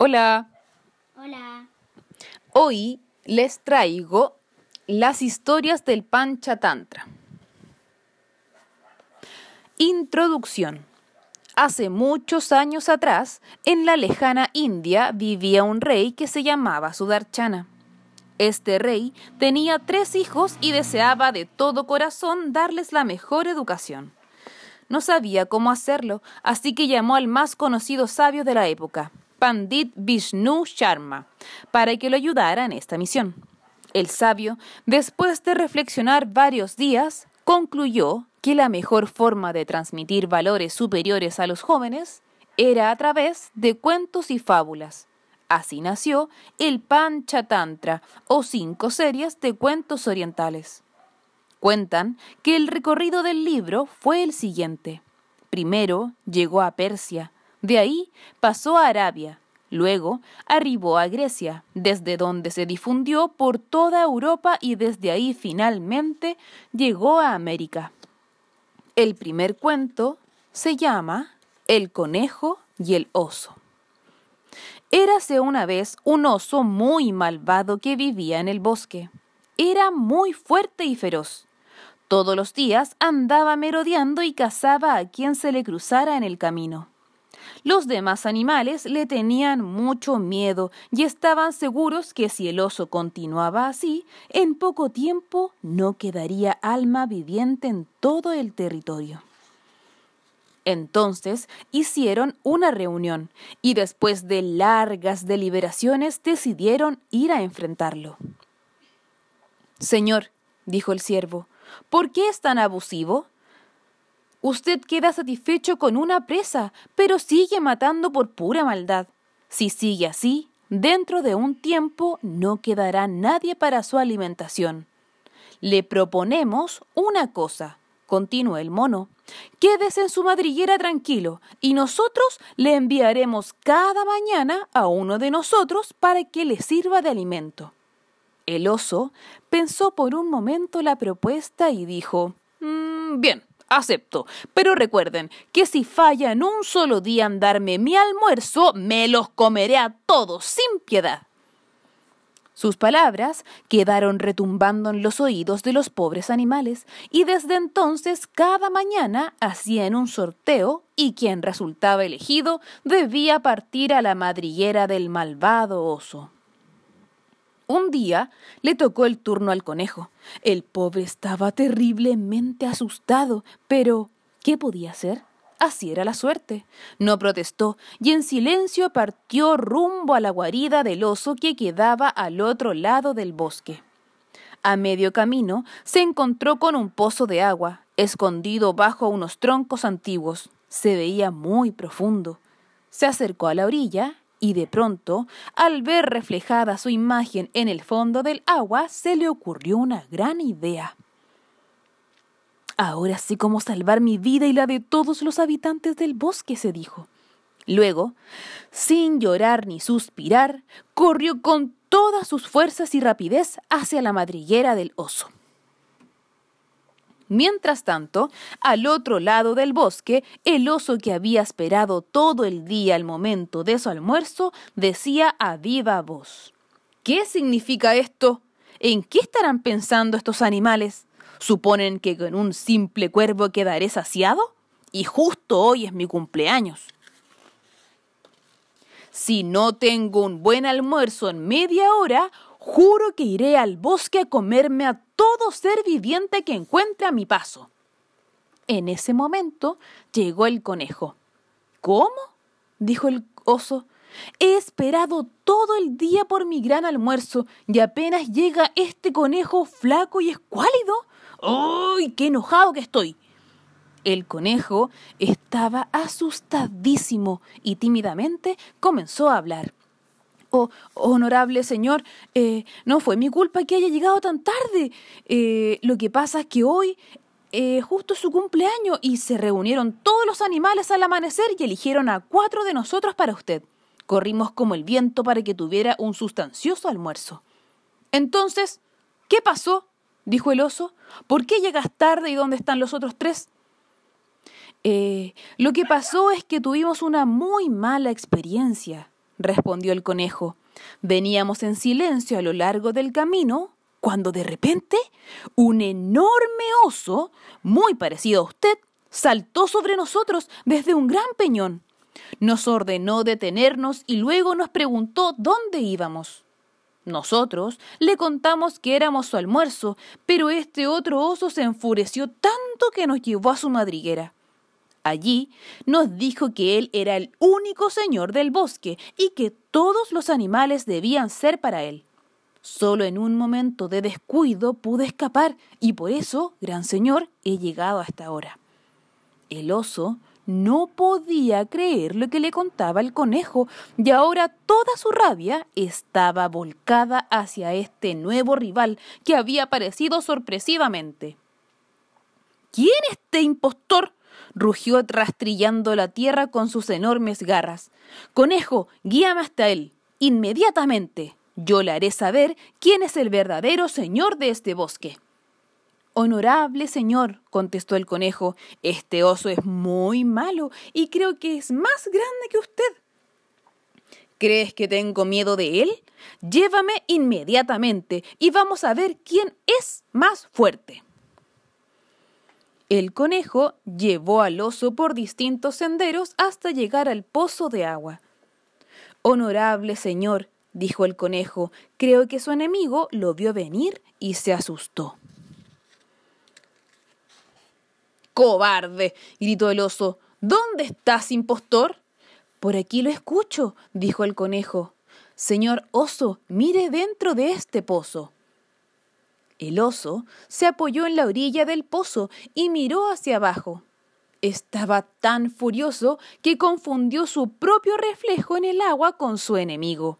Hola, Hola. hoy les traigo las historias del Panchatantra. Introducción. Hace muchos años atrás, en la lejana India vivía un rey que se llamaba Sudarchana. Este rey tenía tres hijos y deseaba de todo corazón darles la mejor educación. No sabía cómo hacerlo, así que llamó al más conocido sabio de la época, Pandit Vishnu Sharma, para que lo ayudara en esta misión. El sabio, después de reflexionar varios días, concluyó que la mejor forma de transmitir valores superiores a los jóvenes era a través de cuentos y fábulas. Así nació el Panchatantra, o cinco series de cuentos orientales. Cuentan que el recorrido del libro fue el siguiente. Primero llegó a Persia, de ahí pasó a Arabia, luego arribó a Grecia, desde donde se difundió por toda Europa y desde ahí finalmente llegó a América. El primer cuento se llama El conejo y el oso. Érase una vez un oso muy malvado que vivía en el bosque. Era muy fuerte y feroz. Todos los días andaba merodeando y cazaba a quien se le cruzara en el camino. Los demás animales le tenían mucho miedo y estaban seguros que si el oso continuaba así, en poco tiempo no quedaría alma viviente en todo el territorio. Entonces hicieron una reunión y después de largas deliberaciones decidieron ir a enfrentarlo. Señor, dijo el siervo, ¿por qué es tan abusivo? Usted queda satisfecho con una presa, pero sigue matando por pura maldad. Si sigue así, dentro de un tiempo no quedará nadie para su alimentación. Le proponemos una cosa, continuó el mono. Quédese en su madriguera tranquilo, y nosotros le enviaremos cada mañana a uno de nosotros para que le sirva de alimento. El oso pensó por un momento la propuesta y dijo "Mm, Bien, acepto, pero recuerden que si falla en un solo día en darme mi almuerzo, me los comeré a todos sin piedad. Sus palabras quedaron retumbando en los oídos de los pobres animales, y desde entonces cada mañana hacían un sorteo y quien resultaba elegido debía partir a la madriguera del malvado oso. Un día le tocó el turno al conejo. El pobre estaba terriblemente asustado, pero ¿qué podía hacer? Así era la suerte. No protestó y en silencio partió rumbo a la guarida del oso que quedaba al otro lado del bosque. A medio camino se encontró con un pozo de agua, escondido bajo unos troncos antiguos. Se veía muy profundo. Se acercó a la orilla y de pronto, al ver reflejada su imagen en el fondo del agua, se le ocurrió una gran idea. Ahora sé cómo salvar mi vida y la de todos los habitantes del bosque, se dijo. Luego, sin llorar ni suspirar, corrió con todas sus fuerzas y rapidez hacia la madriguera del oso. Mientras tanto, al otro lado del bosque, el oso que había esperado todo el día al momento de su almuerzo decía a viva voz ¿Qué significa esto? ¿En qué estarán pensando estos animales? ¿Suponen que con un simple cuervo quedaré saciado? Y justo hoy es mi cumpleaños. Si no tengo un buen almuerzo en media hora, juro que iré al bosque a comerme a todo ser viviente que encuentre a mi paso. En ese momento llegó el conejo. ¿Cómo? dijo el oso. He esperado todo el día por mi gran almuerzo y apenas llega este conejo flaco y escuálido. ¡Uy, qué enojado que estoy! El conejo estaba asustadísimo y tímidamente comenzó a hablar. Oh, honorable señor, eh, no fue mi culpa que haya llegado tan tarde. Eh, lo que pasa es que hoy eh, justo su cumpleaños y se reunieron todos los animales al amanecer y eligieron a cuatro de nosotros para usted. Corrimos como el viento para que tuviera un sustancioso almuerzo. Entonces, ¿qué pasó? dijo el oso. ¿Por qué llegas tarde y dónde están los otros tres? Eh, lo que pasó es que tuvimos una muy mala experiencia, respondió el conejo. Veníamos en silencio a lo largo del camino cuando de repente un enorme oso, muy parecido a usted, saltó sobre nosotros desde un gran peñón. Nos ordenó detenernos y luego nos preguntó dónde íbamos. Nosotros le contamos que éramos su almuerzo, pero este otro oso se enfureció tanto que nos llevó a su madriguera. Allí nos dijo que él era el único señor del bosque y que todos los animales debían ser para él. Solo en un momento de descuido pude escapar y por eso, gran señor, he llegado hasta ahora. El oso no podía creer lo que le contaba el conejo y ahora toda su rabia estaba volcada hacia este nuevo rival que había aparecido sorpresivamente. ¿Quién es este impostor? Rugió rastrillando la tierra con sus enormes garras. Conejo, guíame hasta él. Inmediatamente. Yo le haré saber quién es el verdadero señor de este bosque. Honorable señor, contestó el conejo, este oso es muy malo y creo que es más grande que usted. ¿Crees que tengo miedo de él? Llévame inmediatamente y vamos a ver quién es más fuerte. El conejo llevó al oso por distintos senderos hasta llegar al pozo de agua. Honorable señor, dijo el conejo, creo que su enemigo lo vio venir y se asustó. Cobarde, gritó el oso. ¿Dónde estás, impostor? Por aquí lo escucho, dijo el conejo. Señor oso, mire dentro de este pozo. El oso se apoyó en la orilla del pozo y miró hacia abajo. Estaba tan furioso que confundió su propio reflejo en el agua con su enemigo.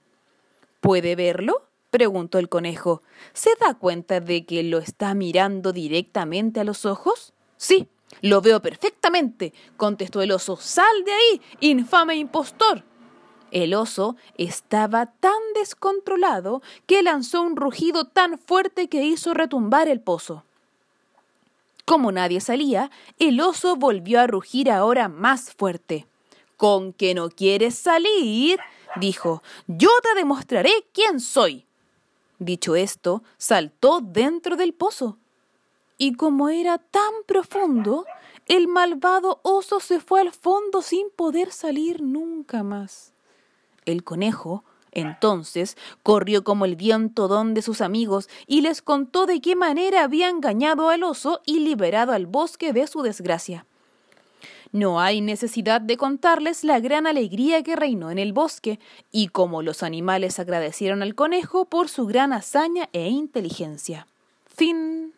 ¿Puede verlo? preguntó el conejo. ¿Se da cuenta de que lo está mirando directamente a los ojos? Sí, lo veo perfectamente, contestó el oso. Sal de ahí, infame impostor. El oso estaba tan descontrolado que lanzó un rugido tan fuerte que hizo retumbar el pozo. Como nadie salía, el oso volvió a rugir ahora más fuerte. ¿Con que no quieres salir? dijo. Yo te demostraré quién soy. Dicho esto, saltó dentro del pozo y como era tan profundo, el malvado oso se fue al fondo sin poder salir nunca más. El conejo, entonces, corrió como el viento donde sus amigos y les contó de qué manera había engañado al oso y liberado al bosque de su desgracia. No hay necesidad de contarles la gran alegría que reinó en el bosque y cómo los animales agradecieron al conejo por su gran hazaña e inteligencia. Fin.